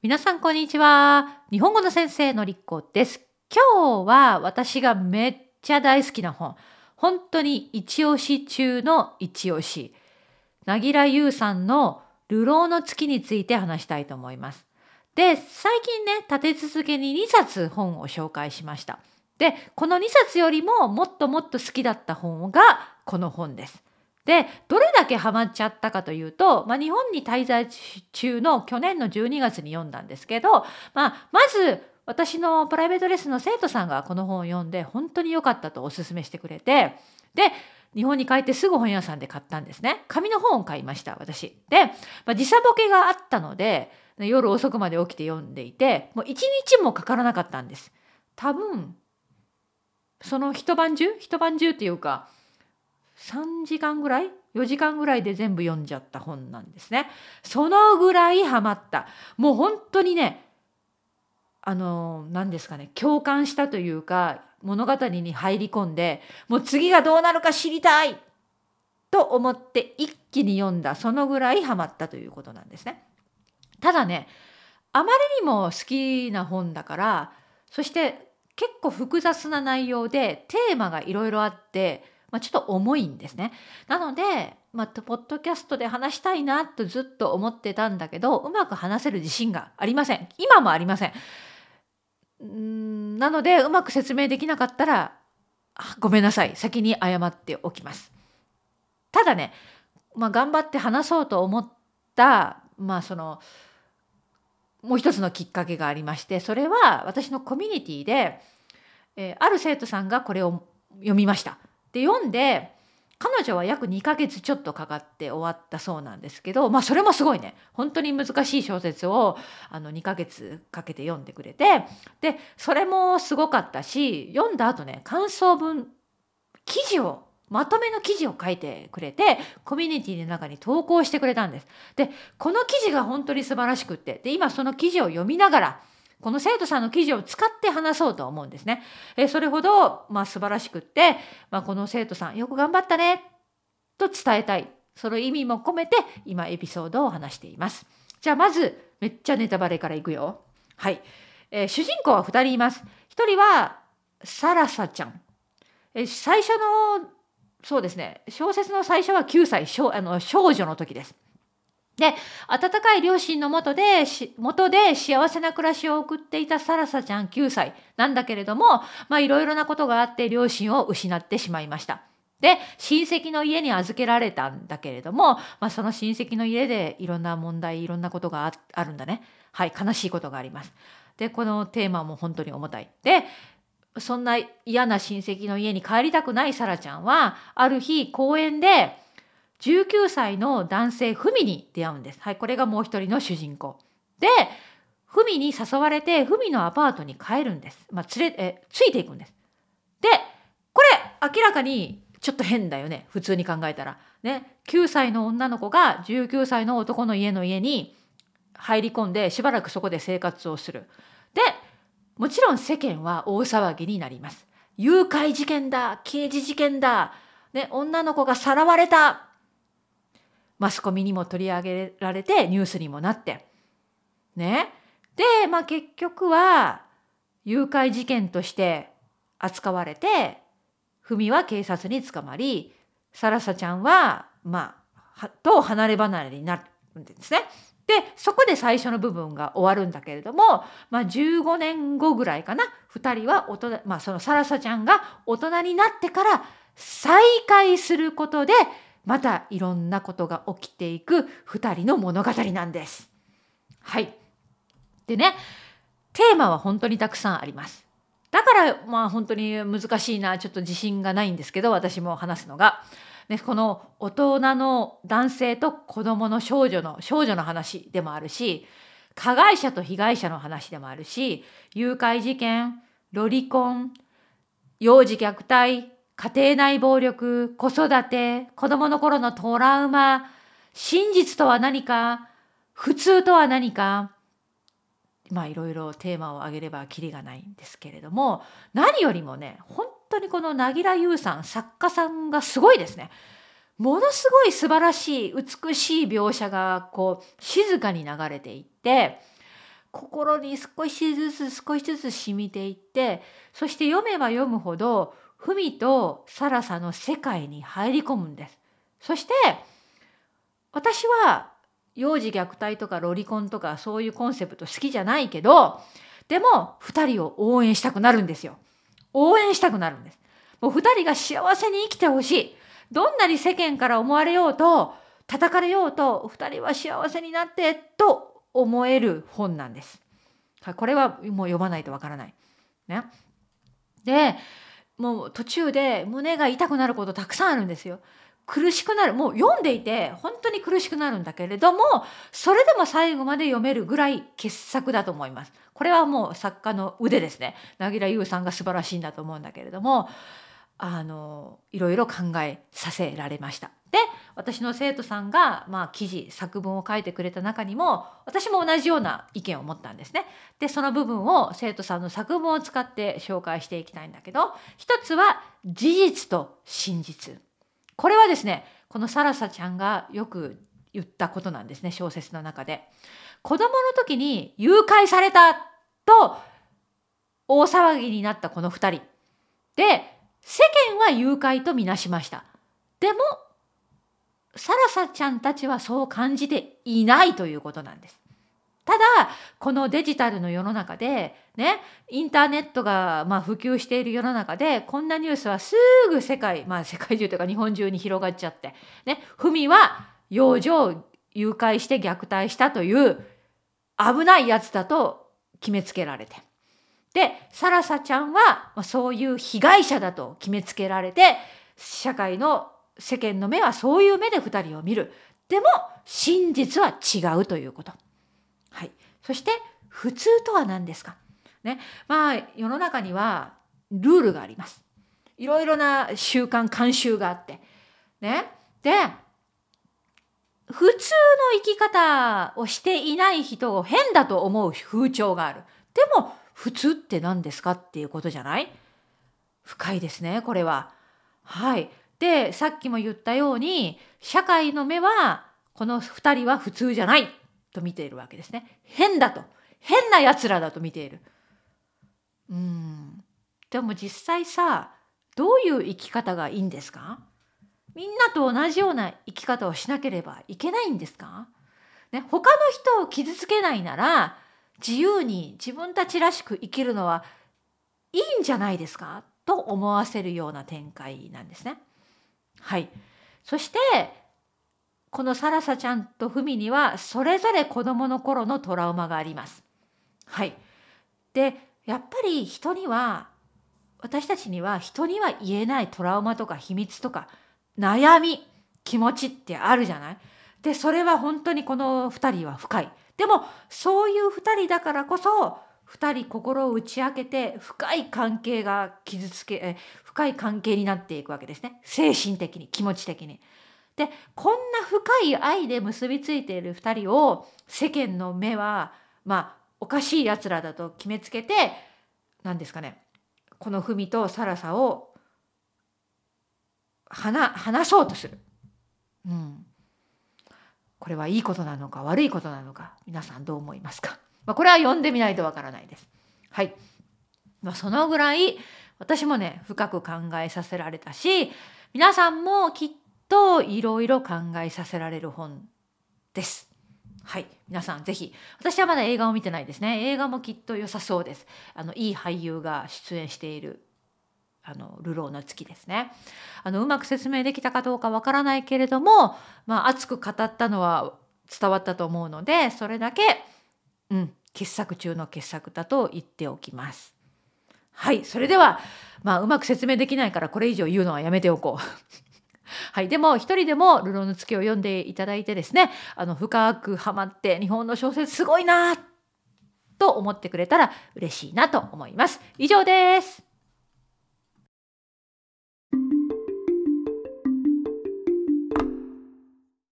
皆さんこんにちは。日本語の先生のりっこです。今日は私がめっちゃ大好きな本。本当に一押し中の一押し。なぎらゆうさんの流浪の月について話したいと思います。で、最近ね、立て続けに2冊本を紹介しました。で、この2冊よりももっともっと好きだった本がこの本です。でどれだけハマっちゃったかというと、まあ、日本に滞在中の去年の12月に読んだんですけど、まあ、まず私のプライベートレッスンの生徒さんがこの本を読んで本当に良かったとおすすめしてくれてで日本に帰ってすぐ本屋さんで買ったんですね。紙の本を買いました私。で、まあ、時差ボケがあったので夜遅くまで起きて読んでいてもう一日もかからなかったんです。多分その一晩中？一晩中っていうか3時間ぐらい？4時間ぐらいで全部読んじゃった本なんですね。そのぐらいハマった。もう本当にねあの何ですかね共感したというか物語に入り込んでもう次がどうなるか知りたいと思って一気に読んだそのぐらいハマったということなんですね。ただねあまりにも好きな本だからそして結構複雑な内容でテーマがいろいろあってまあ、ちょっと重いんですね。なので、まあ、ポッドキャストで話したいなとずっと思ってたんだけどうまく話せる自信がありません。今もありません。んなのでうまく説明できなかったらごめんなさい先に謝っておきます。ただね、まあ、頑張って話そうと思ったまあそのもう一つのきっかけがありましてそれは私のコミュニティで、えー、ある生徒さんがこれを読みました。で読んで彼女は約2ヶ月ちょっとかかって終わったそうなんですけどまあそれもすごいね本当に難しい小説をあの2ヶ月かけて読んでくれてでそれもすごかったし読んだ後ね感想文記事をまとめの記事を書いてくれてコミュニティの中に投稿してくれたんです。でこの記事が本当に素晴らしくってで今その記事を読みながらこの生徒さんの記事を使って話そうと思うんですね。えそれほど、まあ、素晴らしくって、まあ、この生徒さんよく頑張ったねと伝えたいその意味も込めて今エピソードを話しています。じゃあまずめっちゃネタバレからいくよ。はい、えー、主人公は2人います。1人はサラサちゃん。え最初のそうですね小説の最初は9歳少あの少女の時です。で温かい両親のもとで元で幸せな暮らしを送っていたサラサちゃん9歳なんだけれどもまあいろいろなことがあって両親を失ってしまいました。で親戚の家に預けられたんだけれども、まあ、その親戚の家でいろんな問題いろんなことがあるんだねはい悲しいことがあります。でこのテーマも本当に重たい。でそんな嫌な親戚の家に帰りたくないサラちゃんはある日公園で19歳の男性フミに出会うんです。はい、これがもう一人の主人公。で、フミに誘われてフミのアパートに帰るんです。まあ、連れえついていくんです。で、これ明らかにちょっと変だよね。普通に考えたら。ね、9歳の女の子が19歳の男の家の家に入り込んでしばらくそこで生活をする。で、もちろん世間は大騒ぎになります。誘拐事件だ刑事事件だ、ね、女の子がさらわれたマスコミにも取り上げられてニュースにもなって。ね。で、まあ、結局は誘拐事件として扱われて文は警察に捕まりサラサちゃんはまあと離れ離れになるんですね。でそこで最初の部分が終わるんだけれども、まあ、15年後ぐらいかな。2人は大人、まあ、そのサラサちゃんが大人になってから再会することでまたいろんなことが起きていく2人の物語なんです。はい。でね、テーマは本当にたくさんあります。だからまあ本当に難しいな、ちょっと自信がないんですけど、私も話すのが。ね、この大人の男性と子供の少女の少女の話でもあるし加害者と被害者の話でもあるし誘拐事件ロリコン幼児虐待家庭内暴力、子育て、子供の頃のトラウマ、真実とは何か、普通とは何か、まあいろいろテーマを挙げればきりがないんですけれども、何よりもね、本当にこの凪良優さん、作家さんがすごいですね。ものすごい素晴らしい、美しい描写がこう静かに流れていって、心に少しずつ少しずつ染みていってそして読めば読むほど文とサラサの世界に入り込むんです。そして私は幼児虐待とかロリコンとかそういうコンセプト好きじゃないけどでも2人を応援したくなるんですよ。応援したくなるんです。もう2人が幸せに生きてほしい。どんなに世間から思われようと叩かれようと2人は幸せになってと思える本なんです。これはもう読まないとわからない。ね、でもう途中で胸が痛くなることたくさんあるんですよ。苦しくなるもう読んでいて本当に苦しくなるんだけれどもそれでも最後まで読めるぐらい傑作だと思います。これはもう作家の腕ですね。凪良優さんが素晴らしいんだと思うんだけれどもあのいろいろ考えさせられました。で私の生徒さんが、まあ、記事作文を書いてくれた中にも私も同じような意見を持ったんですね。でその部分を生徒さんの作文を使って紹介していきたいんだけど一つは事実と真実。これはですねこのサラサちゃんがよく言ったことなんですね小説の中で。子供の時に誘拐されたと大騒ぎになったこの2人。で世間は誘拐とみなしました。でも、サラサちゃんたちはそう感じていないということなんです。ただ、このデジタルの世の中で、ね、インターネットがま普及している世の中で、こんなニュースはすぐ世界、まあ世界中というか日本中に広がっちゃって、ね、ふみは幼女を誘拐して虐待したという危ないやつだと決めつけられて。でサラサちゃんはそういう被害者だと決めつけられて社会の世間の目はそういう目で2人を見るでも真実は違うということ。はい、そして普通とは何ですか、ね、まあ世の中にはルールがあります。いろいろな習慣慣習があって。ね、で普通の生き方をしていない人を変だと思う風潮がある。でも普通って何ですか？っていうことじゃない？深いですねこれは。はい。でさっきも言ったように社会の目はこの2人は普通じゃないと見ているわけですね。変だと変なやつらだと見ている。うんでも実際さどういう生き方がいいんですか？みんなと同じような生き方をしなければいけないんですか、ね、他の人を傷つけないなら自由に自分たちらしく生きるのはいいんじゃないですか？と思わせるような展開なんですね。はい、そしてこのサラサちゃんとフミにはそれぞれ子どもの頃のトラウマがあります。はい、でやっぱり人には私たちには人には言えないトラウマとか秘密とか悩み気持ちってあるじゃない？でそれは本当にこの2人は深い。でもそういう2人だからこそ2人心を打ち明けて深い関係が傷つけ深い関係になっていくわけですね精神的に気持ち的に。でこんな深い愛で結びついている2人を世間の目はまあおかしいやつらだと決めつけて何ですかねこの文とサラサを話そうとする。うん、これはいいことなのか悪いことなのか皆さんどう思いますか、まあ、これは読んでみないとわからないです。はい、まあ、そのぐらい私もね深く考えさせられたし皆さんもきっといろいろ考えさせられる本です。はい、皆さんぜひ。私はまだ映画を見てないですね。映画もきっと良さそうです。あのいい俳優が出演しているあの流浪の月ですね。あのうまく説明できたかどうかわからないけれども、まあ、熱く語ったのは伝わったと思うのでそれだけ、うん、傑作中の傑作だと言っておきます。はいそれでは、まあ、うまく説明できないからこれ以上言うのはやめておこう。はい、でも一人でも「流浪の月」を読んでいただいてですねあの深くハマって日本の小説すごいなと思ってくれたら嬉しいなと思います。以上です。